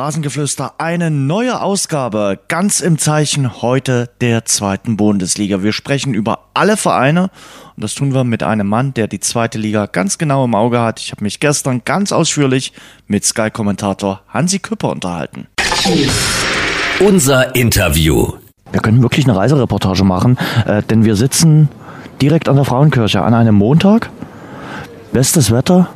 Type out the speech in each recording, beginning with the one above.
Rasengeflüster, eine neue Ausgabe, ganz im Zeichen heute der zweiten Bundesliga. Wir sprechen über alle Vereine und das tun wir mit einem Mann, der die zweite Liga ganz genau im Auge hat. Ich habe mich gestern ganz ausführlich mit Sky-Kommentator Hansi Küpper unterhalten. Unser Interview. Wir können wirklich eine Reisereportage machen, äh, denn wir sitzen direkt an der Frauenkirche an einem Montag. Bestes Wetter.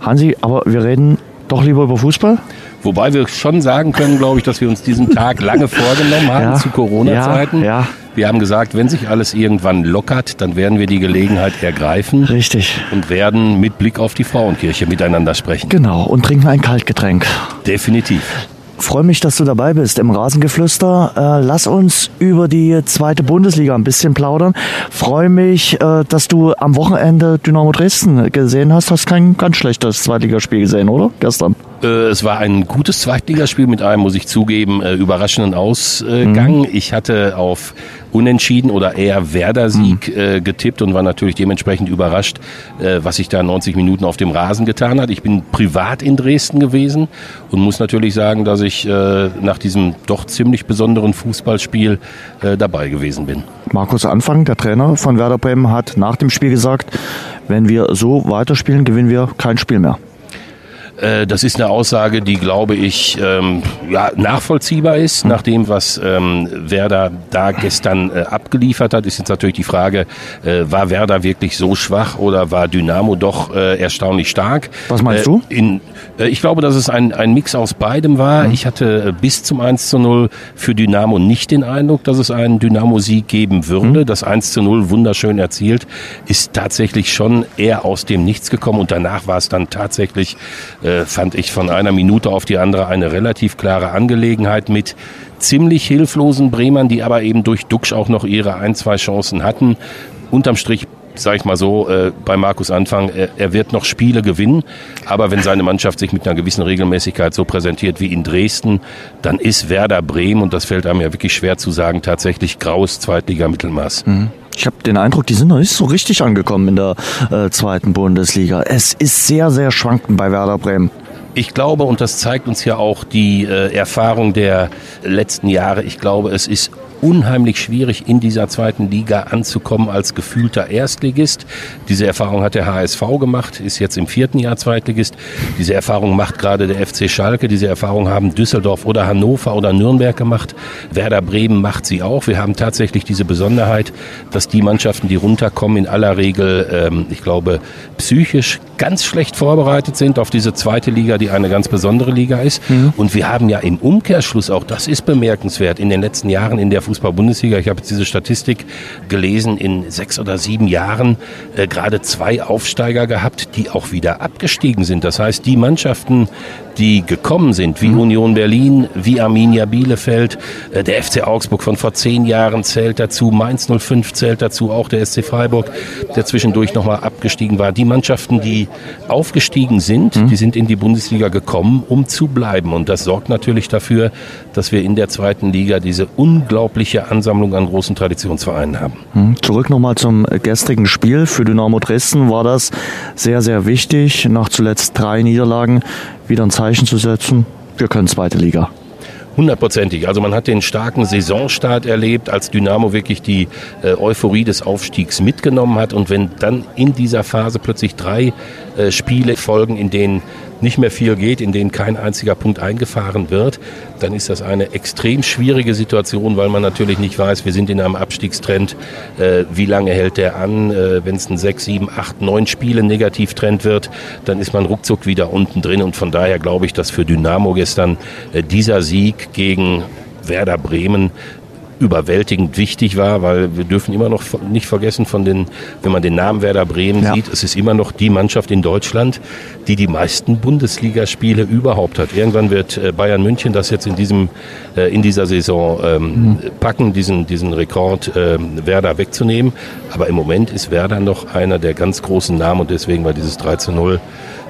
Hansi, aber wir reden doch lieber über Fußball? Wobei wir schon sagen können, glaube ich, dass wir uns diesen Tag lange vorgenommen haben Ja, zu Corona-Zeiten. ja, ja. Wir haben gesagt, wenn sich alles irgendwann lockert, dann werden wir die Gelegenheit ergreifen Richtig. und werden mit Blick auf die Frauenkirche miteinander sprechen. Genau, und trinken ein Kaltgetränk. Definitiv. Freue mich, dass du dabei bist im Rasengeflüster. Äh, lass uns über die zweite Bundesliga ein bisschen plaudern. Freue mich, äh, dass du am Wochenende Dynamo Dresden gesehen hast. Hast kein ganz schlechtes Zweitligaspiel gesehen, oder? Gestern. Äh, Es war ein gutes Zweitligaspiel mit einem, muss ich zugeben, äh, überraschenden Ausgang. Ich hatte auf Unentschieden oder eher Werder-Sieg äh, getippt und war natürlich dementsprechend überrascht, was sich da 90 Minuten auf dem Rasen getan hat. Ich bin privat in Dresden gewesen und muss natürlich sagen, dass ich nach diesem doch ziemlich besonderen Fußballspiel dabei gewesen bin. Markus Anfang, der Trainer von Werder Bremen, hat nach dem Spiel gesagt, wenn wir so weiterspielen, gewinnen wir kein Spiel mehr. Äh, Das ist eine Aussage, die, glaube ich, ähm, ja, nachvollziehbar ist. Nach dem, was ähm, Werder da gestern äh, abgeliefert hat, ist jetzt natürlich die Frage, äh, war Werder wirklich so schwach oder war Dynamo doch äh, erstaunlich stark? Was meinst Äh, du? In, ich glaube, dass es ein, ein Mix aus beidem war. Ich hatte bis zum 1 zu 0 für Dynamo nicht den Eindruck, dass es einen Dynamo-Sieg geben würde. Das 1 zu 0 wunderschön erzielt, ist tatsächlich schon eher aus dem Nichts gekommen und danach war es dann tatsächlich, äh, fand ich von einer Minute auf die andere eine relativ klare Angelegenheit mit ziemlich hilflosen Bremern, die aber eben durch Duxch auch noch ihre ein, zwei Chancen hatten. Unterm Strich sag ich mal so, äh, bei Markus Anfang, er, er wird noch Spiele gewinnen, aber wenn seine Mannschaft sich mit einer gewissen Regelmäßigkeit so präsentiert wie in Dresden, dann ist Werder Bremen, und das fällt einem ja wirklich schwer zu sagen, tatsächlich graues Zweitliga-Mittelmaß. Ich habe den Eindruck, die sind noch nicht so richtig angekommen in der äh, zweiten Bundesliga. Es ist sehr, sehr schwankend bei Werder Bremen. Ich glaube, und das zeigt uns ja auch die äh, Erfahrung der letzten Jahre, ich glaube, es ist unheimlich schwierig, in dieser zweiten Liga anzukommen als gefühlter Erstligist. Diese Erfahrung hat der HSV gemacht, ist jetzt im vierten Jahr Zweitligist. Diese Erfahrung macht gerade der FC Schalke. Diese Erfahrung haben Düsseldorf oder Hannover oder Nürnberg gemacht. Werder Bremen macht sie auch. Wir haben tatsächlich diese Besonderheit, dass die Mannschaften, die runterkommen, in aller Regel, ähm, ich glaube, psychisch ganz schlecht vorbereitet sind auf diese zweite Liga, die eine ganz besondere Liga ist. Und wir haben ja im Umkehrschluss auch, das ist bemerkenswert, in den letzten Jahren in der Fußball-Bundesliga, ich habe jetzt diese Statistik gelesen, in sechs oder sieben Jahren äh, gerade zwei Aufsteiger gehabt, die auch wieder abgestiegen sind. Das heißt, die Mannschaften, die gekommen sind, wie Union Berlin, wie Arminia Bielefeld, äh, der FC Augsburg von vor zehn Jahren zählt dazu, Mainz 05 zählt dazu, auch der SC Freiburg, der zwischendurch nochmal abgestiegen war. Die Mannschaften, die aufgestiegen sind, die sind in die Bundesliga gekommen, um zu bleiben. Und das sorgt natürlich dafür, dass wir in der zweiten Liga diese unglaubliche Ansammlung an großen Traditionsvereinen haben. Hm, Zurück nochmal zum gestrigen Spiel. Für Dynamo Dresden war das sehr, sehr wichtig, nach zuletzt drei Niederlagen wieder ein Zeichen zu setzen. Wir können zweite Liga. Hundertprozentig. Also man hat den starken Saisonstart erlebt, als Dynamo wirklich die äh, Euphorie des Aufstiegs mitgenommen hat. Und wenn dann in dieser Phase plötzlich drei äh, Spiele folgen, in denen nicht mehr viel geht, in denen kein einziger Punkt eingefahren wird, dann ist das eine extrem schwierige Situation, weil man natürlich nicht weiß, wir sind in einem Abstiegstrend, äh, wie lange hält der an, äh, wenn es ein sechs, sieben, acht, neun Spiele Negativtrend wird, dann ist man ruckzuck wieder unten drin. Und von daher glaube ich, dass für Dynamo gestern äh, dieser Sieg gegen Werder Bremen überwältigend wichtig war, weil wir dürfen immer noch nicht vergessen von den, wenn man den Namen Werder Bremen Ja. sieht, es ist immer noch die Mannschaft in Deutschland, die die meisten Bundesligaspiele überhaupt hat. Irgendwann wird äh, Bayern München das jetzt in diesem, äh, in dieser Saison ähm, packen, diesen, diesen Rekord ähm, Werder wegzunehmen. Aber im Moment ist Werder noch einer der ganz großen Namen und deswegen war dieses 3 zu 0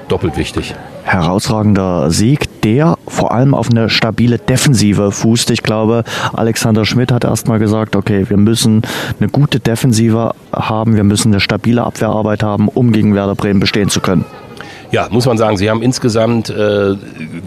doppelt wichtig. Herausragender Sieg, der vor allem auf eine stabile Defensive fußt. Ich glaube, Alexander Schmidt hat erstmal gesagt, okay, wir müssen eine gute Defensive haben, wir müssen eine stabile Abwehrarbeit haben, um gegen Werder Bremen bestehen zu können. Ja, muss man sagen, sie haben insgesamt äh,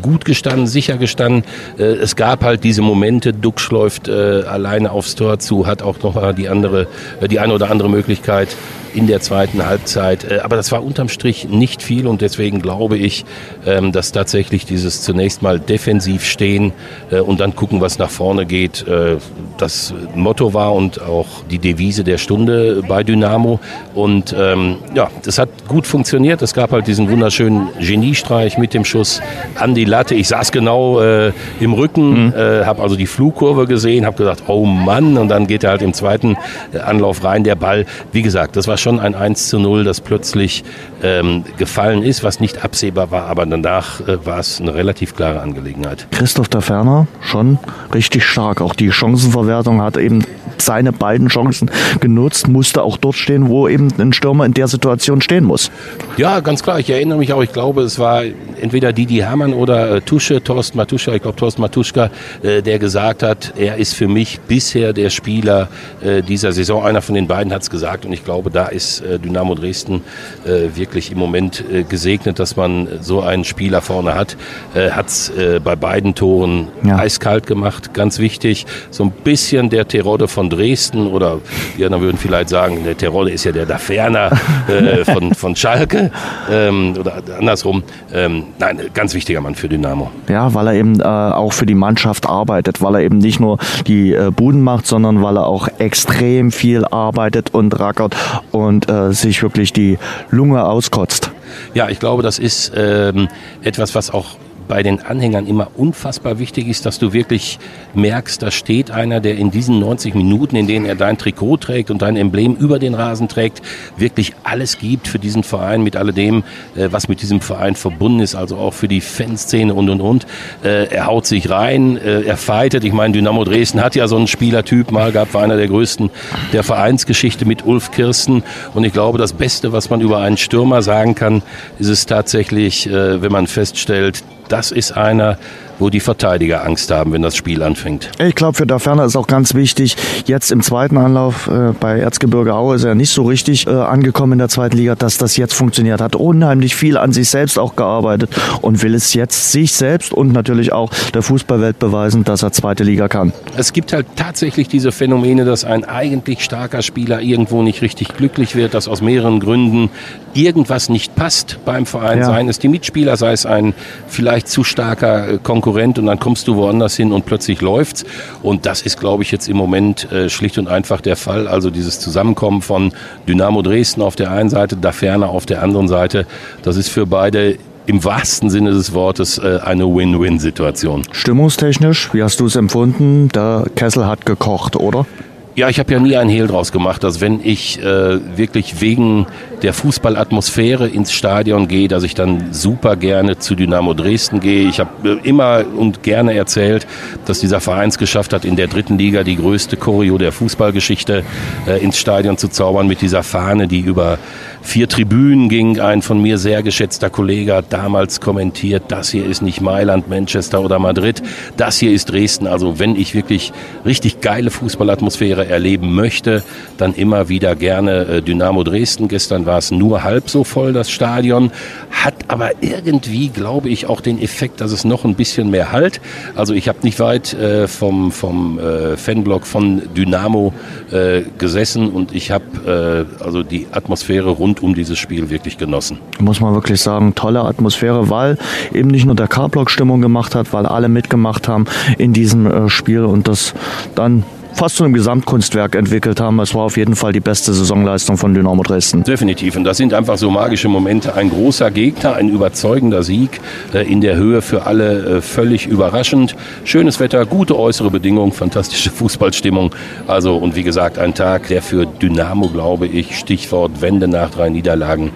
gut gestanden, sicher gestanden. Äh, es gab halt diese Momente, Duxch läuft äh, alleine aufs Tor zu, hat auch noch mal die andere, äh, die eine oder andere Möglichkeit in der zweiten Halbzeit. Äh, aber das war unterm Strich nicht viel und deswegen glaube ich, ähm, dass tatsächlich dieses zunächst mal defensiv stehen äh, und dann gucken, was nach vorne geht, äh, das Motto war und auch die Devise der Stunde bei Dynamo. Und ähm, ja, das hat gut funktioniert. Es gab halt diesen wunderschönen Geniestreich mit dem Schuss an die Latte. Ich saß genau äh, im Rücken, mhm. äh, habe also die Flugkurve gesehen, habe gesagt, oh Mann, und dann geht er halt im zweiten Anlauf rein, der Ball. Wie gesagt, das war schon ein 1 zu 0, das plötzlich ähm, gefallen ist, was nicht absehbar war, aber danach äh, war es eine relativ klare Angelegenheit. Christoph der Ferner schon richtig stark. Auch die Chancenverwertung hat eben seine beiden Chancen genutzt, musste auch dort stehen, wo eben ein Stürmer in der Situation stehen muss. Ja, ganz klar. Ich erinnere mich auch, ich glaube, es war entweder Didi Hermann oder äh, Tusche, Thorsten Matuschka, ich glaube Thorsten Matuschka, äh, der gesagt hat, er ist für mich bisher der Spieler äh, dieser Saison. Einer von den beiden hat es gesagt und ich glaube, da ist äh, Dynamo Dresden äh, wirklich im Moment äh, gesegnet, dass man so einen Spieler vorne hat. hat es bei beiden Toren ja. eiskalt gemacht, ganz wichtig. So ein bisschen der Terrorde von Dresden oder die anderen würden vielleicht sagen, der Terrorde ist ja der Daferner von, von Schalke ähm, oder andersrum. Ähm, nein, ganz wichtiger Mann für Dynamo. Ja, weil er eben auch für die Mannschaft arbeitet, weil er eben nicht nur die Buden macht, sondern weil er auch extrem viel arbeitet und rackert und äh, sich wirklich die Lunge auskotzt. Ja, ich glaube, das ist ähm, etwas, was auch bei den Anhängern immer unfassbar wichtig ist, dass du wirklich merkst, da steht einer, der in diesen 90 Minuten, in denen er dein Trikot trägt und dein Emblem über den Rasen trägt, wirklich alles gibt für diesen Verein mit alledem, äh, was mit diesem Verein verbunden ist, also auch für die Fanszene und und und. Äh, er haut sich rein, äh, er fightet. Ich meine, Dynamo Dresden hat ja so einen Spielertyp mal gehabt, war einer der größten der Vereinsgeschichte mit Ulf Kirsten. Und ich glaube, das Beste, was man über einen Stürmer sagen kann, ist es tatsächlich, wenn man feststellt, das ist einer, wo die Verteidiger Angst haben, wenn das Spiel anfängt. Ich glaube, für Daferner ist auch ganz wichtig, jetzt im zweiten Anlauf äh, bei Erzgebirge Aue ist er nicht so richtig äh, angekommen in der zweiten Liga, dass das jetzt funktioniert. Hat unheimlich viel an sich selbst auch gearbeitet und will es jetzt sich selbst und natürlich auch der Fußballwelt beweisen, dass er zweite Liga kann. Es gibt halt tatsächlich diese Phänomene, dass ein eigentlich starker Spieler irgendwo nicht richtig glücklich wird, dass aus mehreren Gründen irgendwas nicht passt beim Verein, ja. seien es die Mitspieler, sei es ein vielleicht zu starker Konkurrent Konkurrent und dann kommst du woanders hin und plötzlich läuft's. Und das ist, glaube ich, jetzt im Moment äh, schlicht und einfach der Fall. Also dieses Zusammenkommen von Dynamo Dresden auf der einen Seite, da ferner auf der anderen Seite, das ist für beide im wahrsten Sinne des Wortes äh, eine Win-Win-Situation. Stimmungstechnisch, wie hast du es empfunden? Der Kessel hat gekocht, oder? Ja, ich habe ja nie einen Hehl draus gemacht, dass wenn ich äh, wirklich wegen der Fußballatmosphäre ins Stadion gehe, dass ich dann super gerne zu Dynamo Dresden gehe. Ich habe äh, immer und gerne erzählt, dass dieser Verein es geschafft hat, in der dritten Liga die größte Choreo der Fußballgeschichte äh, ins Stadion zu zaubern mit dieser Fahne, die über vier Tribünen ging. Ein von mir sehr geschätzter Kollege hat damals kommentiert, das hier ist nicht Mailand, Manchester oder Madrid, das hier ist Dresden. Also wenn ich wirklich richtig geile Fußballatmosphäre erleben möchte, dann immer wieder gerne äh, Dynamo Dresden. Gestern war es nur halb so voll, das Stadion. Hat aber irgendwie, glaube ich, auch den Effekt, dass es noch ein bisschen mehr halt. Also ich habe nicht weit äh, vom, vom äh, Fanblock von Dynamo äh, gesessen und ich habe äh, also die Atmosphäre rund rund um dieses Spiel wirklich genossen. Muss man wirklich sagen, tolle Atmosphäre, weil eben nicht nur der K-Block Stimmung gemacht hat, weil alle mitgemacht haben in diesem äh, Spiel und das dann fast zu einem Gesamtkunstwerk entwickelt haben. Es war auf jeden Fall die beste Saisonleistung von Dynamo Dresden. Definitiv. Und das sind einfach so magische Momente. Ein großer Gegner, ein überzeugender Sieg äh, in der Höhe für alle äh, völlig überraschend. Schönes Wetter, gute äußere Bedingungen, fantastische Fußballstimmung. Also und wie gesagt, ein Tag, der für Dynamo, glaube ich, Stichwort Wende nach drei Niederlagen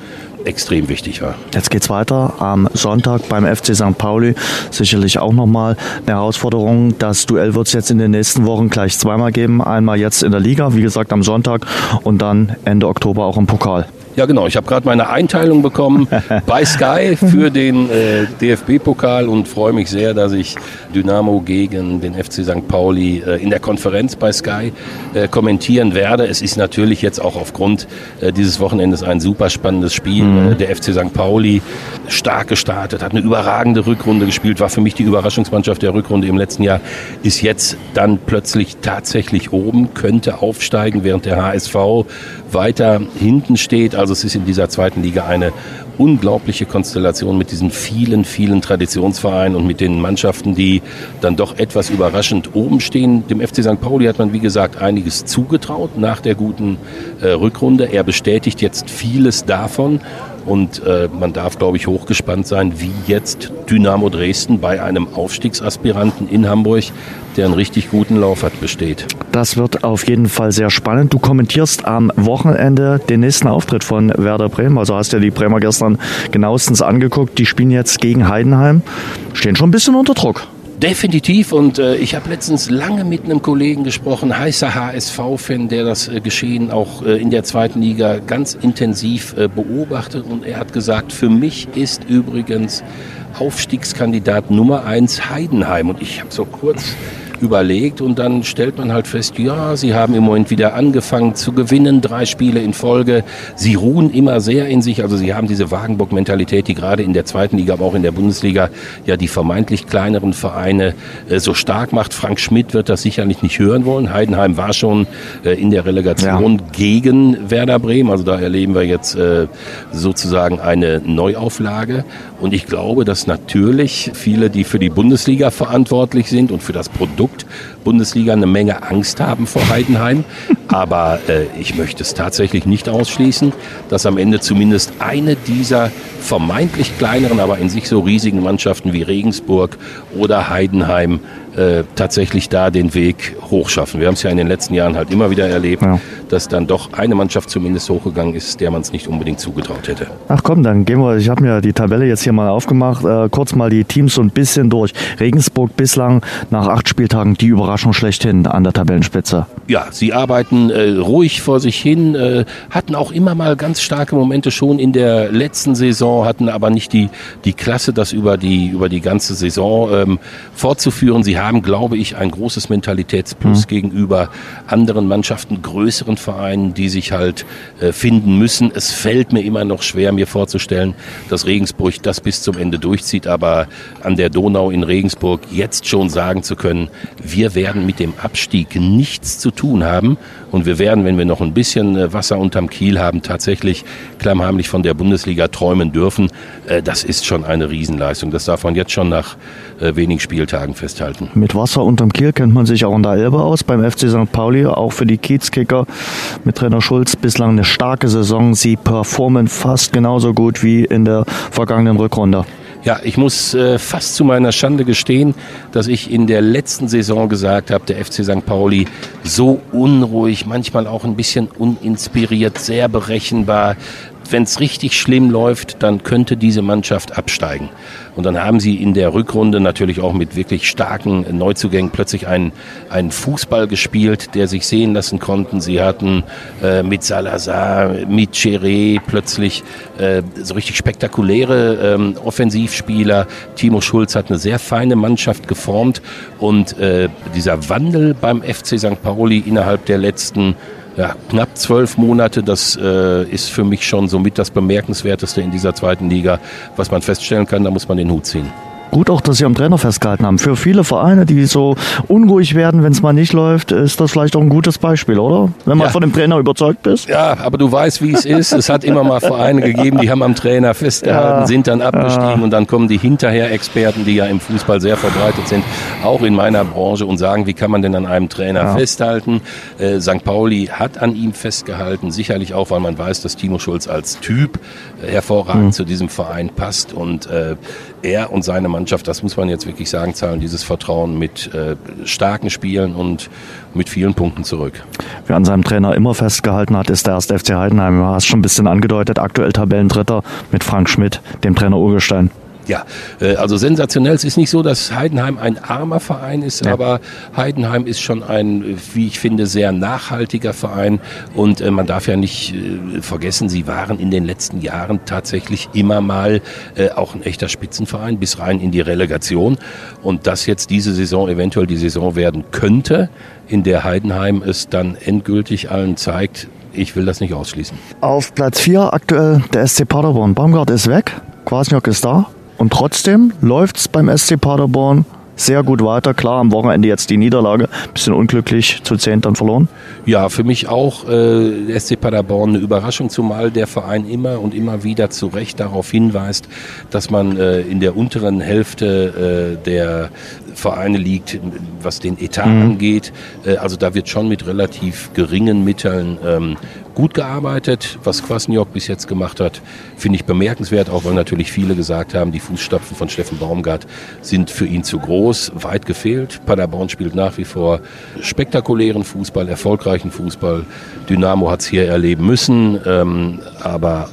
extrem wichtig war. Jetzt geht's weiter am Sonntag beim FC St. Pauli. Sicherlich auch nochmal eine Herausforderung. Das Duell wird es jetzt in den nächsten Wochen gleich zweimal geben. Einmal jetzt in der Liga, wie gesagt am Sonntag und dann Ende Oktober auch im Pokal. Ja, genau. Ich habe gerade meine Einteilung bekommen bei Sky für den äh, DFB-Pokal und freue mich sehr, dass ich Dynamo gegen den FC St. Pauli äh, in der Konferenz bei Sky äh, kommentieren werde. Es ist natürlich jetzt auch aufgrund äh, dieses Wochenendes ein super spannendes Spiel. Mhm. Äh, der FC St. Pauli stark gestartet, hat eine überragende Rückrunde gespielt, war für mich die Überraschungsmannschaft der Rückrunde im letzten Jahr, ist jetzt dann plötzlich tatsächlich oben, könnte aufsteigen, während der HSV weiter hinten steht. Also es ist in dieser zweiten Liga eine unglaubliche Konstellation mit diesen vielen, vielen Traditionsvereinen und mit den Mannschaften, die dann doch etwas überraschend oben stehen. Dem FC St. Pauli hat man, wie gesagt, einiges zugetraut nach der guten äh, Rückrunde. Er bestätigt jetzt vieles davon. Und äh, man darf, glaube ich, hochgespannt sein, wie jetzt Dynamo Dresden bei einem Aufstiegsaspiranten in Hamburg, der einen richtig guten Lauf hat, besteht. Das wird auf jeden Fall sehr spannend. Du kommentierst am Wochenende den nächsten Auftritt von Werder Bremen. Also hast du ja die Bremer gestern genauestens angeguckt. Die spielen jetzt gegen Heidenheim. Stehen schon ein bisschen unter Druck. Definitiv. Und äh, ich habe letztens lange mit einem Kollegen gesprochen, heißer HSV-Fan, der das äh, Geschehen auch äh, in der zweiten Liga ganz intensiv äh, beobachtet. Und er hat gesagt, für mich ist übrigens Aufstiegskandidat Nummer eins Heidenheim. Und ich habe so kurz überlegt und dann stellt man halt fest, ja, sie haben im Moment wieder angefangen zu gewinnen, drei Spiele in Folge. Sie ruhen immer sehr in sich, also sie haben diese Wagenburg-Mentalität, die gerade in der zweiten Liga, aber auch in der Bundesliga ja die vermeintlich kleineren Vereine äh, so stark macht. Frank Schmidt wird das sicherlich nicht hören wollen. Heidenheim war schon äh, in der Relegation ja. gegen Werder Bremen, also da erleben wir jetzt äh, sozusagen eine Neuauflage und ich glaube, dass natürlich viele, die für die Bundesliga verantwortlich sind und für das Produkt Bundesliga eine Menge Angst haben vor Heidenheim. Aber äh, ich möchte es tatsächlich nicht ausschließen, dass am Ende zumindest eine dieser vermeintlich kleineren, aber in sich so riesigen Mannschaften wie Regensburg oder Heidenheim äh, tatsächlich da den Weg hochschaffen. Wir haben es ja in den letzten Jahren halt immer wieder erlebt, ja. dass dann doch eine Mannschaft zumindest hochgegangen ist, der man es nicht unbedingt zugetraut hätte. Ach komm, dann gehen wir, ich habe mir die Tabelle jetzt hier mal aufgemacht, äh, kurz mal die Teams so ein bisschen durch. Regensburg bislang nach acht Spieltagen die Überraschung schlechthin an der Tabellenspitze. Ja, sie arbeiten äh, ruhig vor sich hin, äh, hatten auch immer mal ganz starke Momente schon in der letzten Saison, hatten aber nicht die, die Klasse, das über die, über die ganze Saison ähm, fortzuführen. Sie haben haben, glaube ich, ein großes Mentalitätsplus mhm. gegenüber anderen Mannschaften, größeren Vereinen, die sich halt äh, finden müssen. Es fällt mir immer noch schwer, mir vorzustellen, dass Regensburg das bis zum Ende durchzieht, aber an der Donau in Regensburg jetzt schon sagen zu können, wir werden mit dem Abstieg nichts zu tun haben und wir werden, wenn wir noch ein bisschen äh, Wasser unterm Kiel haben, tatsächlich klammheimlich von der Bundesliga träumen dürfen. Äh, das ist schon eine Riesenleistung. Das darf man jetzt schon nach äh, wenigen Spieltagen festhalten. Mit Wasser unterm Kiel kennt man sich auch in der Elbe aus. Beim FC St. Pauli, auch für die Kiezkicker mit Trainer Schulz bislang eine starke Saison. Sie performen fast genauso gut wie in der vergangenen Rückrunde. Ja, ich muss äh, fast zu meiner Schande gestehen, dass ich in der letzten Saison gesagt habe, der FC St. Pauli so unruhig, manchmal auch ein bisschen uninspiriert, sehr berechenbar, wenn es richtig schlimm läuft, dann könnte diese Mannschaft absteigen. Und dann haben sie in der Rückrunde natürlich auch mit wirklich starken Neuzugängen plötzlich einen, einen Fußball gespielt, der sich sehen lassen konnten. Sie hatten äh, mit Salazar, mit Cheré plötzlich äh, so richtig spektakuläre ähm, Offensivspieler. Timo Schulz hat eine sehr feine Mannschaft geformt und äh, dieser Wandel beim FC St. Pauli innerhalb der letzten ja, knapp zwölf Monate, das äh, ist für mich schon somit das Bemerkenswerteste in dieser zweiten Liga, was man feststellen kann, da muss man den Hut ziehen. Gut auch, dass Sie am Trainer festgehalten haben. Für viele Vereine, die so unruhig werden, wenn es mal nicht läuft, ist das vielleicht auch ein gutes Beispiel, oder? Wenn man ja. von dem Trainer überzeugt ist. Ja, aber du weißt, wie es ist. Es hat immer mal Vereine gegeben, die haben am Trainer festgehalten, ja. sind dann abgestiegen ja. und dann kommen die Hinterher-Experten, die ja im Fußball sehr verbreitet sind, auch in meiner Branche und sagen, wie kann man denn an einem Trainer festhalten? Äh, St. Pauli hat an ihm festgehalten, sicherlich auch, weil man weiß, dass Timo Schulz als Typ äh, hervorragend mhm. zu diesem Verein passt und äh, er und seine Mannschaft, das muss man jetzt wirklich sagen, zahlen dieses Vertrauen mit äh, starken Spielen und mit vielen Punkten zurück. Wer an seinem Trainer immer festgehalten hat, ist der erste FC Heidenheim. Du hast schon ein bisschen angedeutet, aktuell Tabellendritter mit Frank Schmidt, dem Trainer Urgestein. Ja, äh, also sensationell. Es ist nicht so, dass Heidenheim ein armer Verein ist, ja. aber Heidenheim ist schon ein, wie ich finde, sehr nachhaltiger Verein. Und äh, man darf ja nicht äh, vergessen, sie waren in den letzten Jahren tatsächlich immer mal auch ein echter Spitzenverein bis rein in die Relegation. Und dass jetzt diese Saison eventuell die Saison werden könnte, in der Heidenheim es dann endgültig allen zeigt, ich will das nicht ausschließen. Auf Platz 4 aktuell der SC Paderborn. Baumgart ist weg, Kwasniok ist da. Und trotzdem läuft es beim SC Paderborn sehr gut weiter. Klar, am Wochenende jetzt die Niederlage. Bisschen unglücklich, zu zehn dann verloren. Ja, für mich auch äh, SC Paderborn eine Überraschung, zumal der Verein immer und immer wieder zu Recht darauf hinweist, dass man äh, in der unteren Hälfte äh, der Vereine liegt, was den Etat mhm. angeht. Äh, also da wird schon mit relativ geringen Mitteln ähm, gut gearbeitet. Was Kwasniok bis jetzt gemacht hat, finde ich bemerkenswert, auch weil natürlich viele gesagt haben, die Fußstapfen von Steffen Baumgart sind für ihn zu groß, weit gefehlt. Paderborn spielt nach wie vor spektakulären Fußball, erfolgreichen Fußball. Dynamo hat es hier erleben müssen, ähm, aber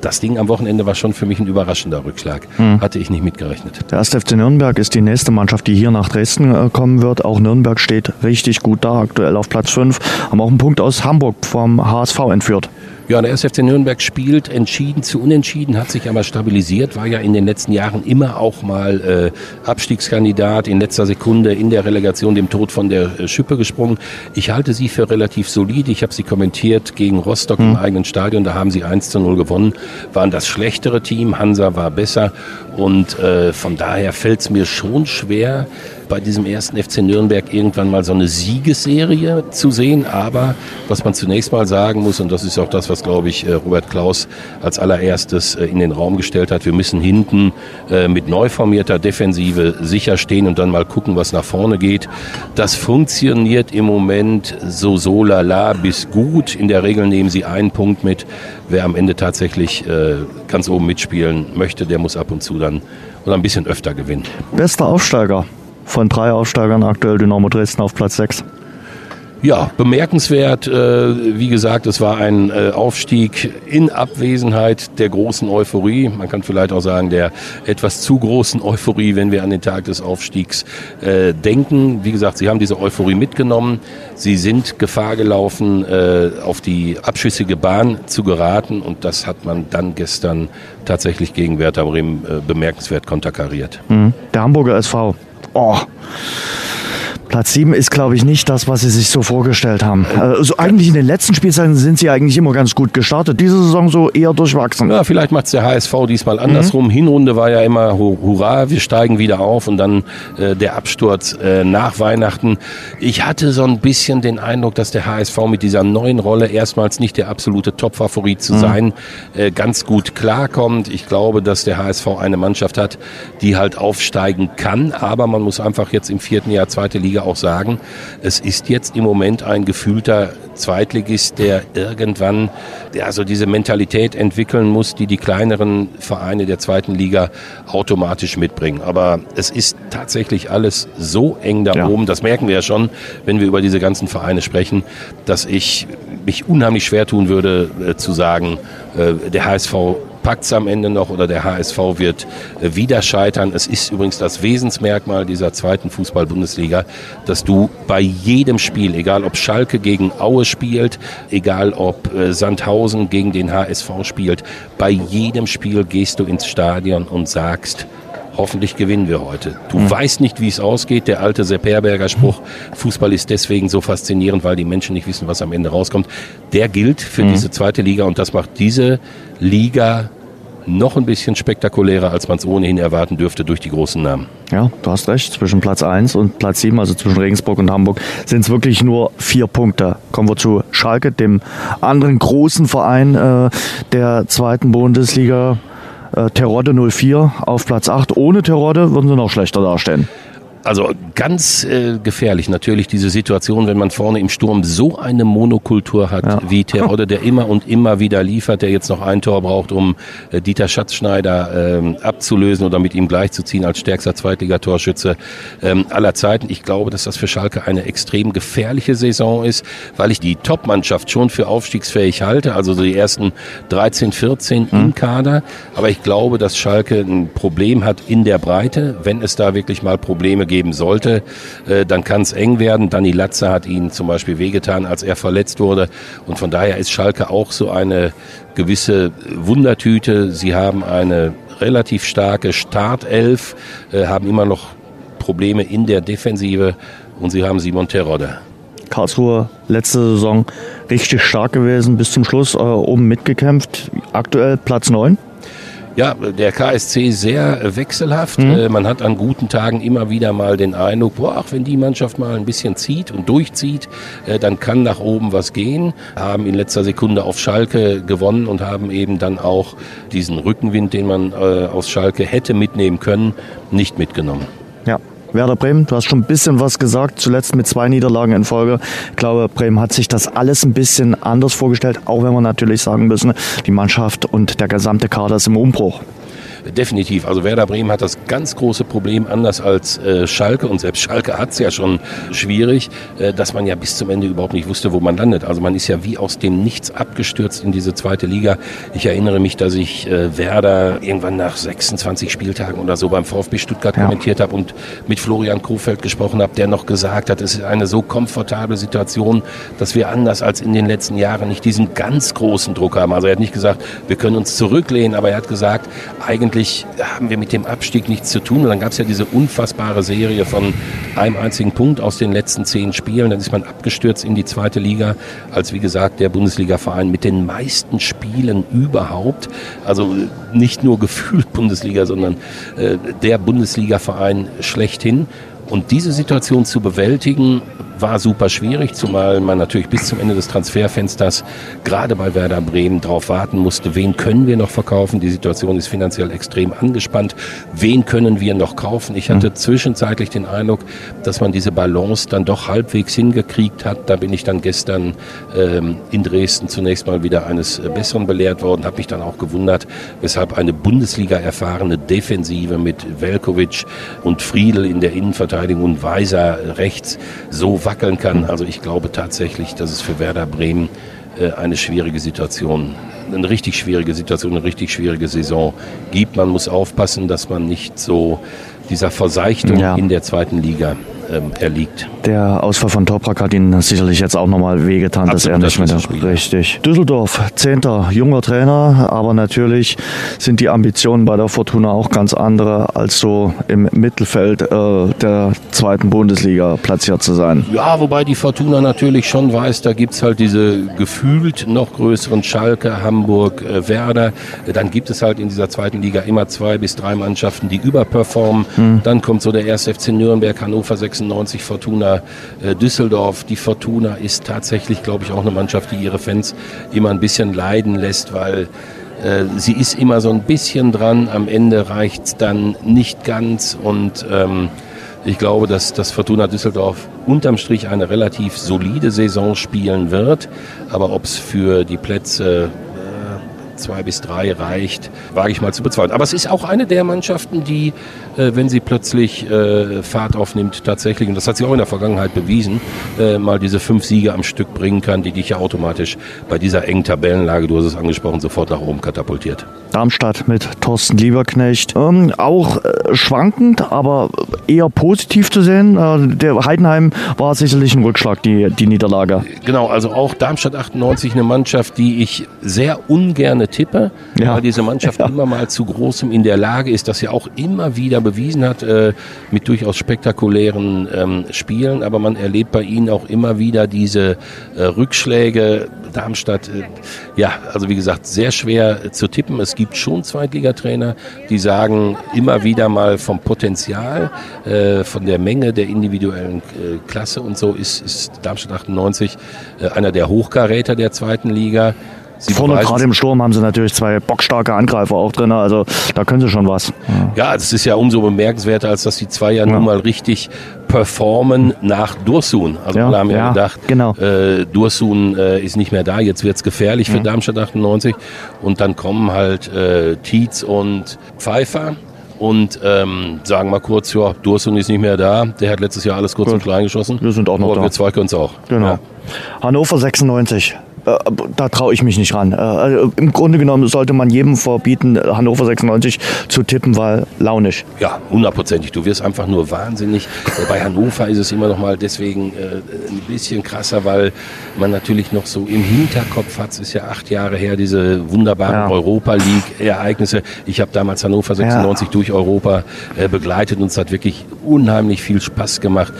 das Ding am Wochenende war schon für mich ein überraschender Rückschlag. Mhm. Hatte ich nicht mitgerechnet. Der 1. FC Nürnberg ist die nächste Mannschaft, die hier nach Dresden äh, kommen wird. Auch Nürnberg steht richtig gut da, aktuell auf Platz 5. Haben auch einen Punkt aus Hamburg vom HSV entführt. Ja, der SFC Nürnberg spielt entschieden zu unentschieden, hat sich aber stabilisiert, war ja in den letzten Jahren immer auch mal äh, Abstiegskandidat, in letzter Sekunde in der Relegation dem Tod von der äh, Schippe gesprungen. Ich halte sie für relativ solide. Ich habe sie kommentiert gegen Rostock mhm. im eigenen Stadion, da haben sie 1 zu 0 gewonnen, waren das schlechtere Team, Hansa war besser und äh, von daher fällt es mir schon schwer, bei diesem ersten FC Nürnberg irgendwann mal so eine Siegesserie zu sehen. Aber was man zunächst mal sagen muss, und das ist auch das, was, glaube ich, äh, Robert Klaus als allererstes äh, in den Raum gestellt hat, wir müssen hinten äh, mit neu formierter Defensive sicher stehen und dann mal gucken, was nach vorne geht. Das funktioniert im Moment so so lala bis gut. In der Regel nehmen sie einen Punkt mit. Wer am Ende tatsächlich ganz oben mitspielen möchte, der muss ab und zu dann oder ein bisschen öfter gewinnen. Bester Aufsteiger von drei Aufsteigern aktuell Dynamo Dresden auf Platz 6. Ja, bemerkenswert. Äh, wie gesagt, es war ein äh, Aufstieg in Abwesenheit der großen Euphorie. Man kann vielleicht auch sagen, der etwas zu großen Euphorie, wenn wir an den Tag des Aufstiegs äh, denken. Wie gesagt, sie haben diese Euphorie mitgenommen. Sie sind Gefahr gelaufen, auf die abschüssige Bahn zu geraten. Und das hat man dann gestern tatsächlich gegen Werder Bremen bemerkenswert konterkariert. Mhm. Der Hamburger SV oh, Platz 7 ist, glaube ich, nicht das, was sie sich so vorgestellt haben. Also eigentlich in den letzten Spielzeiten sind sie eigentlich immer ganz gut gestartet. Diese Saison so eher durchwachsen. Ja, vielleicht macht es der HSV diesmal andersrum. Mhm. Hinrunde war ja immer Hurra, wir steigen wieder auf und dann äh, der Absturz äh, nach Weihnachten. Ich hatte so ein bisschen den Eindruck, dass der HSV mit dieser neuen Rolle erstmals nicht der absolute Top-Favorit zu mhm. sein, äh, ganz gut klarkommt. Ich glaube, dass der HSV eine Mannschaft hat, die halt aufsteigen kann, aber man muss einfach jetzt im vierten Jahr zweite Liga Bundesliga auch sagen, es ist jetzt im Moment ein gefühlter Zweitligist, der irgendwann ja, so diese Mentalität entwickeln muss, die die kleineren Vereine der zweiten Liga automatisch mitbringen. Aber es ist tatsächlich alles so eng da ja. oben, das merken wir ja schon, wenn wir über diese ganzen Vereine sprechen, dass ich mich unheimlich schwer tun würde äh, zu sagen, äh, der HSV packt es am Ende noch oder der HSV wird äh, wieder scheitern. Es ist übrigens das Wesensmerkmal dieser zweiten Fußball-Bundesliga, dass du bei jedem Spiel, egal ob Schalke gegen Aue spielt, egal ob äh, Sandhausen gegen den HSV spielt, bei jedem Spiel gehst du ins Stadion und sagst, hoffentlich gewinnen wir heute. Du mhm. weißt nicht, wie es ausgeht. Der alte Sepp Herberger Spruch, Fußball ist deswegen so faszinierend, weil die Menschen nicht wissen, was am Ende rauskommt. Der gilt für mhm. diese zweite Liga und das macht diese Liga noch ein bisschen spektakulärer, als man es ohnehin erwarten dürfte durch die großen Namen. Ja, du hast recht. Zwischen Platz 1 und Platz 7, also zwischen Regensburg und Hamburg, sind es wirklich nur vier Punkte. Kommen wir zu Schalke, dem anderen großen Verein äh, der zweiten Bundesliga. Äh, Terodde 04 auf Platz 8. Ohne Terodde würden sie noch schlechter dastehen. Also ganz äh, gefährlich natürlich diese Situation, wenn man vorne im Sturm so eine Monokultur hat ja. wie Terodde, der immer und immer wieder liefert, der jetzt noch ein Tor braucht, um äh, Dieter Schatzschneider ähm, abzulösen oder mit ihm gleichzuziehen als stärkster Zweitligatorschütze ähm, aller Zeiten. Ich glaube, dass das für Schalke eine extrem gefährliche Saison ist, weil ich die Topmannschaft schon für aufstiegsfähig halte, also die ersten 13, 14 mhm. im Kader. Aber ich glaube, dass Schalke ein Problem hat in der Breite, wenn es da wirklich mal Probleme gibt geben sollte, äh, dann kann es eng werden. Danny Latze hat ihn zum Beispiel wehgetan, als er verletzt wurde. Und von daher ist Schalke auch so eine gewisse Wundertüte. Sie haben eine relativ starke Startelf, äh, haben immer noch Probleme in der Defensive und sie haben Simon Terodde. Karlsruhe letzte Saison richtig stark gewesen, bis zum Schluss äh, oben mitgekämpft. Aktuell Platz 9. Ja, der KSC sehr wechselhaft. Mhm. Äh, man hat an guten Tagen immer wieder mal den Eindruck, boah, auch wenn die Mannschaft mal ein bisschen zieht und durchzieht, äh, dann kann nach oben was gehen. Haben in letzter Sekunde auf Schalke gewonnen und haben eben dann auch diesen Rückenwind, den man äh, aus Schalke hätte mitnehmen können, nicht mitgenommen. Ja, Werder Bremen, du hast schon ein bisschen was gesagt, zuletzt mit zwei Niederlagen in Folge. Ich glaube, Bremen hat sich das alles ein bisschen anders vorgestellt, auch wenn wir natürlich sagen müssen, die Mannschaft und der gesamte Kader ist im Umbruch. Definitiv. Also Werder Bremen hat das ganz große Problem, anders als äh, Schalke, und selbst Schalke hat es ja schon schwierig, äh, dass man ja bis zum Ende überhaupt nicht wusste, wo man landet. Also man ist ja wie aus dem Nichts abgestürzt in diese zweite Liga. Ich erinnere mich, dass ich äh, Werder irgendwann nach 26 Spieltagen oder so beim VfB Stuttgart ja. kommentiert habe und mit Florian Kofeld gesprochen habe, der noch gesagt hat, es ist eine so komfortable Situation, dass wir anders als in den letzten Jahren nicht diesen ganz großen Druck haben. Also er hat nicht gesagt, wir können uns zurücklehnen, aber er hat gesagt, eigentlich eigentlich haben wir mit dem Abstieg nichts zu tun. Und dann gab es ja diese unfassbare Serie von einem einzigen Punkt aus den letzten zehn Spielen. Dann ist man abgestürzt in die zweite Liga, als wie gesagt der Bundesliga-Verein mit den meisten Spielen überhaupt. Also nicht nur gefühlt Bundesliga, sondern äh, der Bundesliga-Verein schlechthin. Und diese Situation zu bewältigen, war super schwierig, zumal man natürlich bis zum Ende des Transferfensters gerade bei Werder Bremen darauf warten musste, wen können wir noch verkaufen. Die Situation ist finanziell extrem angespannt. Wen können wir noch kaufen? Ich hatte mhm. zwischenzeitlich den Eindruck, dass man diese Balance dann doch halbwegs hingekriegt hat. Da bin ich dann gestern ähm, in Dresden zunächst mal wieder eines äh, Besseren belehrt worden, habe mich dann auch gewundert, weshalb eine Bundesliga erfahrene Defensive mit Velkovic und Friedel in der Innenverteidigung und Weiser rechts so wackeln kann. Also ich glaube tatsächlich, dass es für Werder Bremen äh, eine schwierige Situation, eine richtig schwierige Situation, eine richtig schwierige Saison gibt. Man muss aufpassen, dass man nicht so dieser Verseichtung ja. in der zweiten Liga ähm, erliegt. Der Ausfall von Toprak hat ihn sicherlich jetzt auch nochmal wehgetan, dass er nicht mehr richtig. Düsseldorf, zehnter junger Trainer, aber natürlich sind die Ambitionen bei der Fortuna auch ganz andere, als so im Mittelfeld äh, der zweiten Bundesliga platziert zu sein. Ja, wobei die Fortuna natürlich schon weiß, da gibt es halt diese gefühlt noch größeren Schalke, Hamburg, äh, Werder. Dann gibt es halt in dieser zweiten Liga immer zwei bis drei Mannschaften, die überperformen. Hm. Dann kommt so der 1. FC Nürnberg, Hannover 6 96 Fortuna äh, Düsseldorf. Die Fortuna ist tatsächlich, glaube ich, auch eine Mannschaft, die ihre Fans immer ein bisschen leiden lässt, weil äh, sie ist immer so ein bisschen dran. Am Ende reicht es dann nicht ganz und ähm, ich glaube, dass das Fortuna Düsseldorf unterm Strich eine relativ solide Saison spielen wird. Aber ob es für die Plätze zwei bis drei reicht, wage ich mal zu bezweifeln. Aber es ist auch eine der Mannschaften, die, äh, wenn sie plötzlich äh, Fahrt aufnimmt, tatsächlich, und das hat sie auch in der Vergangenheit bewiesen, äh, mal diese fünf Siege am Stück bringen kann, die dich ja automatisch bei dieser engen Tabellenlage, du hast es angesprochen, sofort nach oben katapultiert. Darmstadt mit Thorsten Lieberknecht. Ähm, auch äh, schwankend, aber eher positiv zu sehen. Äh, der Heidenheim war sicherlich ein Rückschlag, die, die Niederlage. Genau, also auch Darmstadt 98 eine Mannschaft, die ich sehr ungern tippe, ja. weil diese Mannschaft ja. immer mal zu großem in der Lage ist, dass sie auch immer wieder bewiesen hat, äh, mit durchaus spektakulären ähm, Spielen. Aber man erlebt bei ihnen auch immer wieder diese äh, Rückschläge. Darmstadt, äh, ja, also wie gesagt, sehr schwer zu tippen. Es gibt schon Zweitligatrainer, die sagen immer wieder mal vom Potenzial, äh, von der Menge der individuellen äh, Klasse und so ist, ist Darmstadt 98 äh, einer der Hochkaräter der zweiten Liga. Sie Vorne gerade im Sturm haben sie natürlich zwei bockstarke Angreifer auch drin, also da können sie schon was. Ja, es ist ja umso bemerkenswerter, als dass die zwei ja, ja. nun mal richtig performen nach Dursun. Also ja, alle haben ja, ja gedacht, genau. äh, Dursun äh, ist nicht mehr da, jetzt wird's gefährlich für Darmstadt 98 und dann kommen halt äh, Tietz und Pfeiffer und ähm, sagen mal kurz, ja, Dursun ist nicht mehr da. Der hat letztes Jahr alles kurz Gut. und klein geschossen. Wir sind auch noch aber da. wir zwei können es auch. Genau. Ja. Hannover 96. Äh, da traue ich mich nicht ran. Äh, also Im Grunde genommen sollte man jedem verbieten, Hannover 96 zu tippen, weil launisch. Ja, hundertprozentig. Du wirst einfach nur wahnsinnig. Bei Hannover ist es immer noch mal deswegen äh, ein bisschen krasser, weil man natürlich noch so im Hinterkopf hat, es ist ja acht Jahre her, diese wunderbaren ja. Europa League-Ereignisse. Ich habe damals Hannover 96 ja. durch Europa begleitet und es hat wirklich unheimlich viel Spaß gemacht.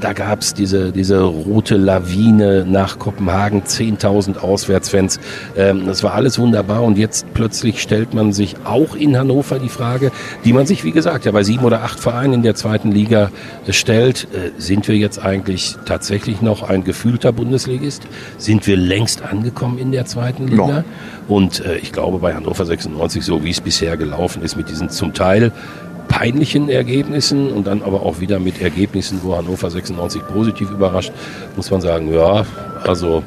Da gab es diese, diese rote Lawine nach Kopenhagen, 10.000 10.000 Auswärtsfans. Ähm, das war alles wunderbar und jetzt plötzlich stellt man sich auch in Hannover die Frage, die man sich, wie gesagt, ja bei sieben oder acht Vereinen in der zweiten Liga äh, stellt. Äh, sind wir jetzt eigentlich tatsächlich noch ein gefühlter Bundesligist? Sind wir längst angekommen in der zweiten Liga? Ja. Und äh, ich glaube, bei Hannover 96, so wie es bisher gelaufen ist, mit diesen zum Teil peinlichen Ergebnissen und dann aber auch wieder mit Ergebnissen, wo Hannover 96 positiv überrascht, muss man sagen, ja, also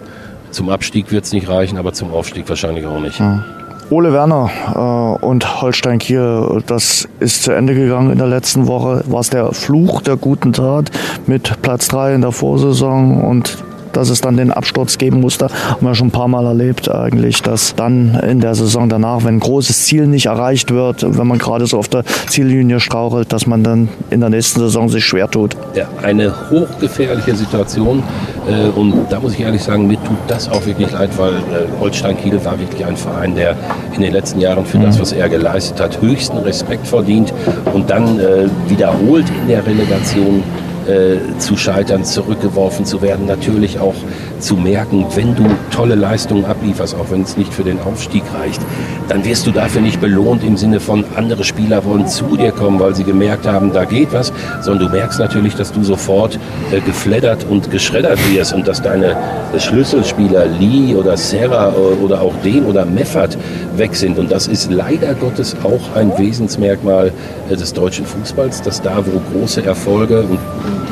zum Abstieg wird es nicht reichen, aber zum Aufstieg wahrscheinlich auch nicht. Mhm. Ole Werner äh, und Holstein Kiel, das ist zu Ende gegangen in der letzten Woche. War es der Fluch der guten Tat mit Platz 3 in der Vorsaison und dass es dann den Absturz geben musste. Haben wir schon ein paar Mal erlebt eigentlich, dass dann in der Saison danach, wenn ein großes Ziel nicht erreicht wird, wenn man gerade so auf der Ziellinie strauchelt, dass man dann in der nächsten Saison sich schwer tut. Ja, eine hochgefährliche Situation äh, und da muss ich ehrlich sagen, mir tut das auch wirklich leid, weil äh, Holstein Kiel war wirklich ein Verein, der in den letzten Jahren für das, mhm. was er geleistet hat, höchsten Respekt verdient und dann äh, wiederholt in der Relegation äh, zu scheitern, zurückgeworfen zu werden, natürlich auch zu merken, wenn du tolle Leistungen ablieferst, auch wenn es nicht für den Aufstieg reicht, dann wirst du dafür nicht belohnt im Sinne von andere Spieler wollen zu dir kommen, weil sie gemerkt haben, da geht was, sondern du merkst natürlich, dass du sofort äh, gefleddert und geschreddert wirst und dass deine Schlüsselspieler Lee oder Serra äh, oder auch Den oder Meffert weg sind. Und das ist leider Gottes auch ein Wesensmerkmal äh, des deutschen Fußballs, dass da, wo große Erfolge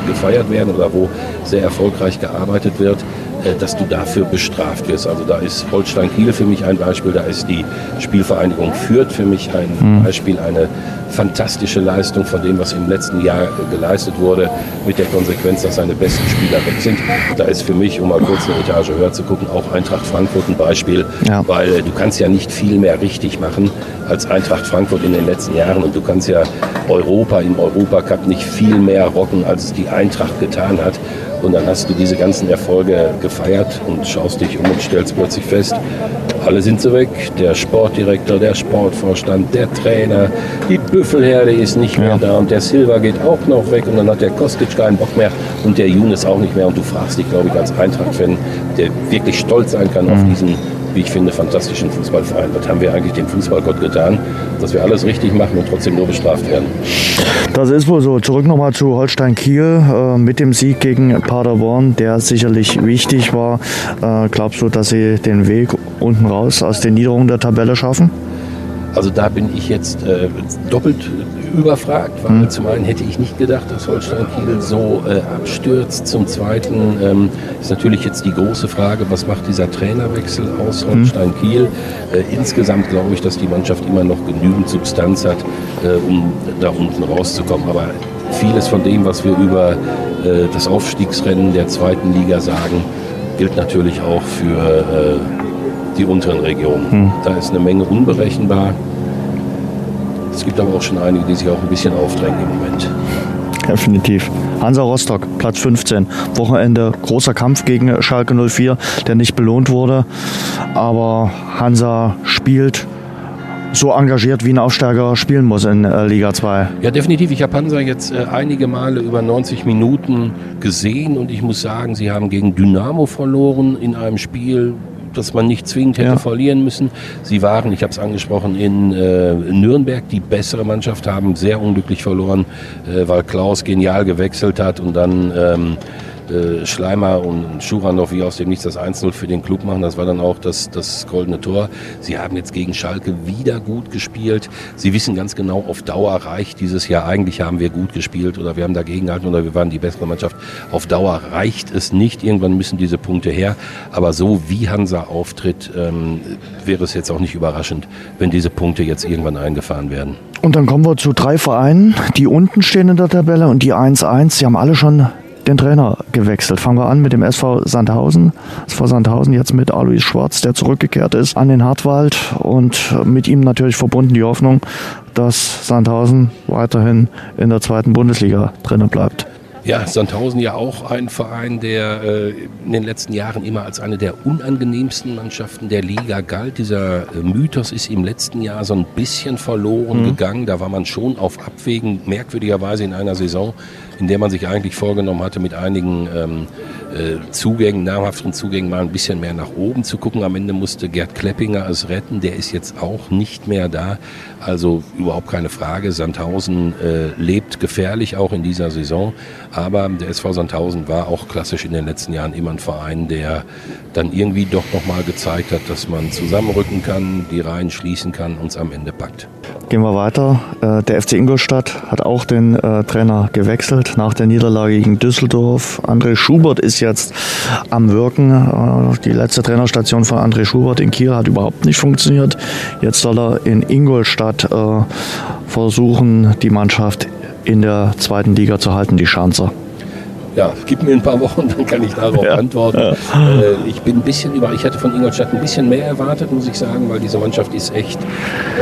gefeiert werden oder wo sehr erfolgreich gearbeitet wird, äh, dass du dafür bestraft wirst. Also da ist Holstein Kiel für mich ein Beispiel, da ist die Spielvereinigung Fürth für mich ein mhm. Beispiel, eine fantastische Leistung von dem, was im letzten Jahr geleistet wurde, mit der Konsequenz, dass seine besten Spieler weg sind. Da ist für mich, um mal kurz eine Etage höher zu gucken, auch Eintracht Frankfurt ein Beispiel, ja. weil du kannst ja nicht viel mehr richtig machen als Eintracht Frankfurt in den letzten Jahren und du kannst ja Europa im Europacup nicht viel mehr rocken, als es die Eintracht getan hat. Und dann hast du diese ganzen Erfolge gefeiert und schaust dich um und stellst plötzlich fest, alle sind so weg. Der Sportdirektor, der Sportvorstand, der Trainer, die Büffelherde ist nicht mehr ja. da und der Silva geht auch noch weg und dann hat der Kostic keinen Bock mehr und der Younes auch nicht mehr. Und du fragst dich, glaube ich, als Eintracht-Fan, der wirklich stolz sein kann mhm. auf diesen wie ich finde, fantastischen Fußballverein. Was haben wir eigentlich dem Fußballgott getan, dass wir alles richtig machen und trotzdem nur bestraft werden? Das ist wohl so. Zurück nochmal zu Holstein Kiel äh, mit dem Sieg gegen Paderborn, der sicherlich wichtig war. Äh, glaubst du, dass sie den Weg unten raus aus den Niederungen der Tabelle schaffen? Also da bin ich jetzt äh, doppelt überfragt, weil mhm. zum einen hätte ich nicht gedacht, dass Holstein Kiel so äh, abstürzt. Zum zweiten ähm, ist natürlich jetzt die große Frage, was macht dieser Trainerwechsel aus mhm. Holstein Kiel? Äh, insgesamt glaube ich, dass die Mannschaft immer noch genügend Substanz hat, äh, um da unten rauszukommen. Aber vieles von dem, was wir über äh, das Aufstiegsrennen der zweiten Liga sagen, gilt natürlich auch für äh, die unteren Regionen. Mhm. Da ist eine Menge unberechenbar. Es gibt aber auch schon einige, die sich auch ein bisschen aufdrängen im Moment. Definitiv. Hansa Rostock, Platz 15. Wochenende großer Kampf gegen Schalke 04, der nicht belohnt wurde. Aber Hansa spielt so engagiert wie ein Aufsteiger spielen muss in äh, Liga 2. Ja, definitiv. Ich habe Hansa jetzt äh, einige Male über 90 Minuten gesehen und ich muss sagen, sie haben gegen Dynamo verloren in einem Spiel, das man nicht zwingend hätte ja. verlieren müssen. Sie waren, ich habe es angesprochen, in äh, Nürnberg die bessere Mannschaft, haben sehr unglücklich verloren, äh, weil Klaus genial gewechselt hat und dann ähm, äh, Schleimer und Schuranov wie aus dem Nichts das 1-0 für den Klub machen. Das war dann auch das, das goldene Tor. Sie haben jetzt gegen Schalke wieder gut gespielt. Sie wissen ganz genau, auf Dauer reicht dieses Jahr. Eigentlich haben wir gut gespielt oder wir haben dagegen gehalten oder wir waren die bessere Mannschaft. Auf Dauer reicht es nicht. Irgendwann müssen diese Punkte her. Aber so wie Hansa auftritt, ähm, wäre es jetzt auch nicht überraschend, wenn diese Punkte jetzt irgendwann eingefahren werden. Und dann kommen wir zu drei Vereinen, die unten stehen in der Tabelle und die 1-1. Sie haben alle schon den Trainer gewechselt. Fangen wir an mit dem SV Sandhausen. SV Sandhausen jetzt mit Alois Schwarz, der zurückgekehrt ist an den Hartwald und mit ihm natürlich verbunden die Hoffnung, dass Sandhausen weiterhin in der zweiten Bundesliga drinnen bleibt. Ja, Sandhausen ja auch ein Verein, der äh, in den letzten Jahren immer als eine der unangenehmsten Mannschaften der Liga galt. Dieser äh, Mythos ist im letzten Jahr so ein bisschen verloren mhm. gegangen. Da war man schon auf Abwägen, merkwürdigerweise in einer Saison, in der man sich eigentlich vorgenommen hatte, mit einigen ähm, äh, Zugängen, namhafteren Zugängen mal ein bisschen mehr nach oben zu gucken. Am Ende musste Gerd Kleppinger es retten. Der ist jetzt auch nicht mehr da. Also überhaupt keine Frage. Sandhausen äh, lebt gefährlich auch in dieser Saison. Aber der SV Sandhausen war auch klassisch in den letzten Jahren immer ein Verein, der dann irgendwie doch nochmal gezeigt hat, dass man zusammenrücken kann, die Reihen schließen kann und es am Ende packt. Gehen wir weiter. Äh, der FC Ingolstadt hat auch den äh, Trainer gewechselt nach der Niederlage gegen Düsseldorf. André Schubert ist jetzt am Wirken. Äh, die letzte Trainerstation von André Schubert in Kiel hat überhaupt nicht funktioniert. Jetzt soll er in Ingolstadt versuchen, die Mannschaft in der zweiten Liga zu halten, die Schanzer ja, gib mir ein paar Wochen, dann kann ich darauf ja. antworten. Ja. Äh, ich bin ein bisschen über, ich hatte von Ingolstadt ein bisschen mehr erwartet, muss ich sagen, weil diese Mannschaft ist echt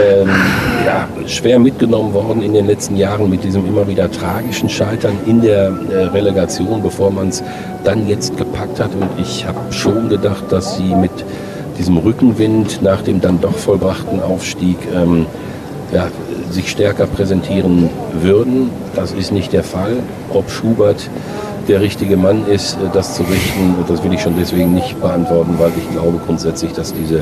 ähm, ja, schwer mitgenommen worden in den letzten Jahren mit diesem immer wieder tragischen Scheitern in der äh, Relegation, bevor man es dann jetzt gepackt hat. Und ich habe schon gedacht, dass sie mit diesem Rückenwind nach dem dann doch vollbrachten Aufstieg ähm, ja, sich stärker präsentieren würden. Das ist nicht der Fall. Ob Schubert der richtige Mann ist, äh, das zu richten. Das will ich schon deswegen nicht beantworten, weil ich glaube grundsätzlich, dass diese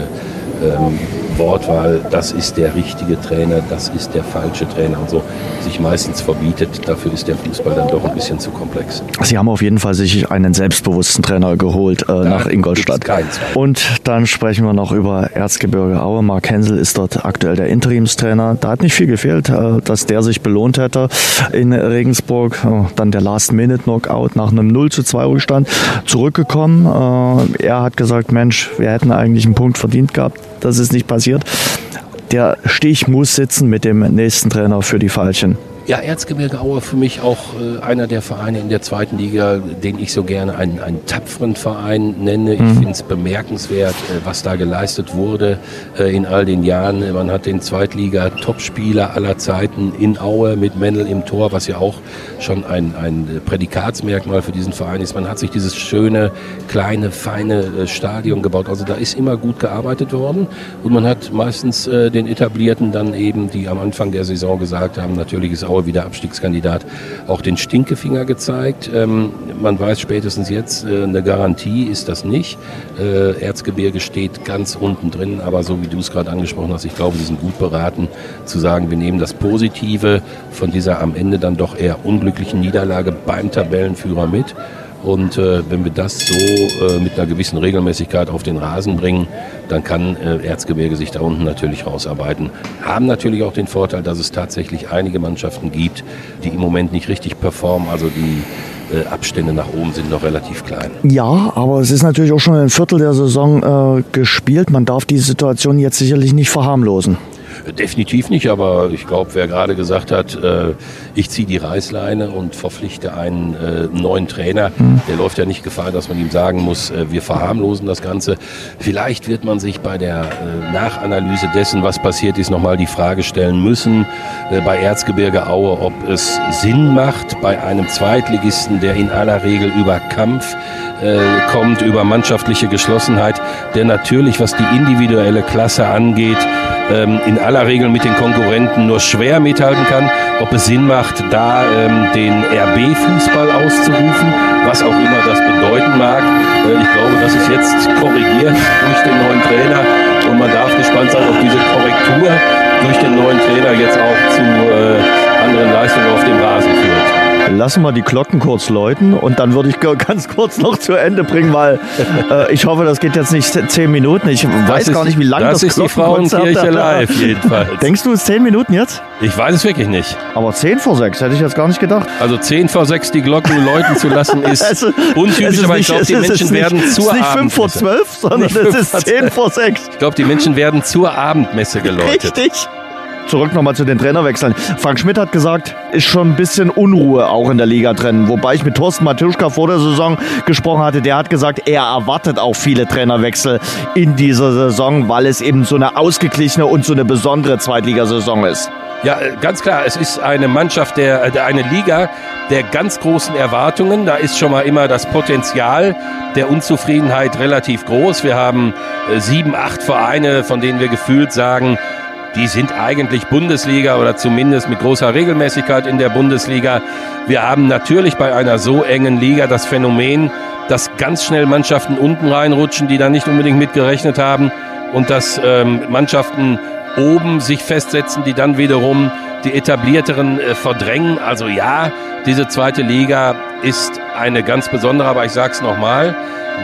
ähm, Wortwahl, das ist der richtige Trainer, das ist der falsche Trainer und so, sich meistens verbietet. Dafür ist der Fußball dann doch ein bisschen zu komplex. Sie haben auf jeden Fall sich einen selbstbewussten Trainer geholt äh, nach Ingolstadt. Und dann sprechen wir noch über Erzgebirge Aue. Mark Hensel ist dort aktuell der Interimstrainer. Da hat nicht viel gefehlt, äh, dass der sich belohnt hätte in Regensburg. Äh, dann der Last-Minute-Knockout nach einem 0 zu 2 Rückstand zurückgekommen. Äh, er hat gesagt, Mensch, wir hätten eigentlich einen Punkt verdient gehabt das ist nicht passiert. Der Stich muss sitzen mit dem nächsten Trainer für die Falchen. Ja, Erzgebirge Aue für mich auch äh, einer der Vereine in der zweiten Liga, den ich so gerne einen, einen tapferen Verein nenne. Ich mhm. finde es bemerkenswert, äh, was da geleistet wurde äh, in all den Jahren. Man hat den Zweitliga-Topspieler aller Zeiten in Aue mit Mendel im Tor, was ja auch schon ein, ein Prädikatsmerkmal für diesen Verein ist. Man hat sich dieses schöne, kleine, feine äh, Stadion gebaut. Also da ist immer gut gearbeitet worden und man hat meistens äh, den Etablierten dann eben, die am Anfang der Saison gesagt haben, natürlich ist Aue wieder Abstiegskandidat, auch den Stinkefinger gezeigt. Ähm, man weiß spätestens jetzt, äh, eine Garantie ist das nicht. Äh, Erzgebirge steht ganz unten drin, aber so wie du es gerade angesprochen hast, ich glaube, sie sind gut beraten zu sagen, wir nehmen das Positive von dieser am Ende dann doch eher unglücklichen Niederlage beim Tabellenführer mit und äh, wenn wir das so äh, mit einer gewissen Regelmäßigkeit auf den Rasen bringen, dann kann äh, Erzgebirge sich da unten natürlich rausarbeiten. Haben natürlich auch den Vorteil, dass es tatsächlich einige Mannschaften gibt, die im Moment nicht richtig performen. Also die äh, Abstände nach oben sind noch relativ klein. Ja, aber es ist natürlich auch schon ein Viertel der Saison äh, gespielt. Man darf die Situation jetzt sicherlich nicht verharmlosen. Definitiv nicht, aber ich glaube, wer gerade gesagt hat, äh, ich ziehe die Reißleine und verpflichte einen äh, neuen Trainer, mhm. der läuft ja nicht Gefahr, dass man ihm sagen muss, äh, wir verharmlosen das Ganze. Vielleicht wird man sich bei der äh, Nachanalyse dessen, was passiert ist, nochmal die Frage stellen müssen, äh, bei Erzgebirge Aue, ob es Sinn macht, bei einem Zweitligisten, der in aller Regel über Kampf äh, kommt, über mannschaftliche Geschlossenheit, der natürlich, was die individuelle Klasse angeht, ähm, in aller Regel mit den Konkurrenten nur schwer mithalten kann, ob es Sinn macht, da ähm, den RB-Fußball auszurufen, was auch immer das bedeuten mag. Äh, ich glaube, das ist jetzt korrigiert durch den neuen Trainer und man darf gespannt sein, ob diese Korrektur durch den neuen Trainer jetzt auch zu äh, anderen Leistungen auf dem Rasen führt. Lassen wir die Glocken kurz läuten und dann würde ich ganz kurz noch zu Ende bringen, weil äh, ich hoffe, das geht jetzt nicht zehn Minuten. Ich weiß das gar nicht, wie lange das, das ist die Frauenkirche live jedenfalls. Denkst du, es zehn Minuten jetzt? Ich weiß es wirklich nicht. Aber zehn vor sechs hätte ich jetzt gar nicht gedacht. Also zehn vor sechs die Glocken läuten zu lassen ist es, untypisch, ist aber ich glaube, die Menschen nicht, werden zur Es ist nicht fünf vor zwölf, sondern es ist zehn vor sechs. Ich glaube, die Menschen werden zur Abendmesse geläutet. Richtig. Zurück nochmal zu den Trainerwechseln. Frank Schmidt hat gesagt, ist schon ein bisschen Unruhe auch in der Liga drin. Wobei ich mit Thorsten Matuschka vor der Saison gesprochen hatte, der hat gesagt, er erwartet auch viele Trainerwechsel in dieser Saison, weil es eben so eine ausgeglichene und so eine besondere Zweitligasaison ist. Ja, ganz klar, es ist eine Mannschaft, der, der eine Liga der ganz großen Erwartungen. Da ist schon mal immer das Potenzial der Unzufriedenheit relativ groß. Wir haben äh, sieben, acht Vereine, von denen wir gefühlt sagen, die sind eigentlich Bundesliga oder zumindest mit großer Regelmäßigkeit in der Bundesliga. Wir haben natürlich bei einer so engen Liga das Phänomen, dass ganz schnell Mannschaften unten reinrutschen, die da nicht unbedingt mitgerechnet haben und dass ähm, Mannschaften oben sich festsetzen, die dann wiederum die etablierteren äh, verdrängen. Also ja, diese zweite Liga ist eine ganz besondere, aber ich sage es nochmal,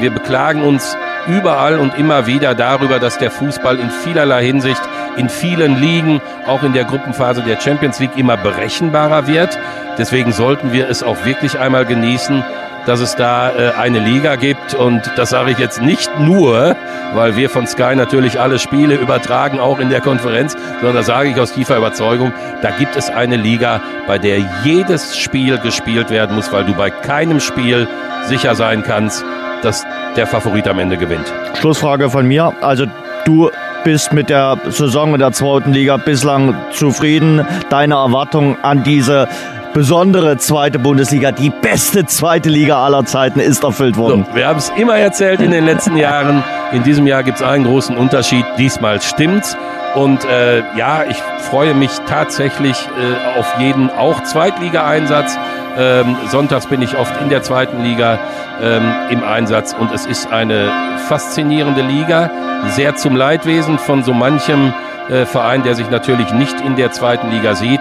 wir beklagen uns überall und immer wieder darüber, dass der Fußball in vielerlei Hinsicht in vielen Ligen, auch in der Gruppenphase der Champions League, immer berechenbarer wird. Deswegen sollten wir es auch wirklich einmal genießen, dass es da äh, eine Liga gibt. Und das sage ich jetzt nicht nur, weil wir von Sky natürlich alle Spiele übertragen, auch in der Konferenz, sondern da sage ich aus tiefer Überzeugung, da gibt es eine Liga, bei der jedes Spiel gespielt werden muss, weil du bei keinem Spiel sicher sein kannst, dass der Favorit am Ende gewinnt. Schlussfrage von mir. Also du bist mit der Saison in der zweiten Liga bislang zufrieden? Deine Erwartung an diese besondere zweite Bundesliga, die beste zweite Liga aller Zeiten, ist erfüllt worden. So, wir haben es immer erzählt in den letzten Jahren. In diesem Jahr gibt es einen großen Unterschied. Diesmal stimmt's. Und äh, ja, ich freue mich tatsächlich äh, auf jeden auch Zweitligaeinsatz. Ähm, sonntags bin ich oft in der zweiten Liga ähm, im Einsatz und es ist eine faszinierende Liga, sehr zum Leidwesen von so manchem äh, Verein, der sich natürlich nicht in der zweiten Liga sieht.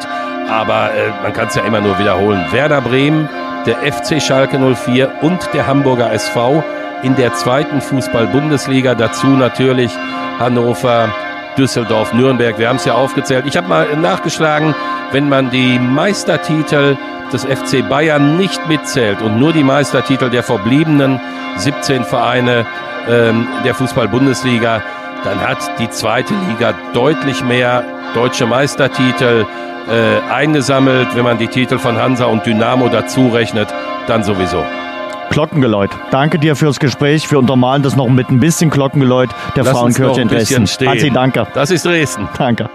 Aber äh, man kann es ja immer nur wiederholen. Werder Bremen, der FC Schalke 04 und der Hamburger SV in der zweiten Fußball-Bundesliga. Dazu natürlich Hannover, Düsseldorf, Nürnberg. Wir haben es ja aufgezählt. Ich habe mal nachgeschlagen, wenn man die Meistertitel des FC Bayern nicht mitzählt und nur die Meistertitel der verbliebenen 17 Vereine ähm, der Fußball-Bundesliga, dann hat die zweite Liga deutlich mehr deutsche Meistertitel äh, eingesammelt. Wenn man die Titel von Hansa und Dynamo dazu rechnet, dann sowieso. Glockengeläut. Danke dir fürs Gespräch. Wir untermalen das noch mit ein bisschen Glockengeläut der Lass Frauenkirche in Dresden. Hansi, danke. Das ist Dresden. Danke.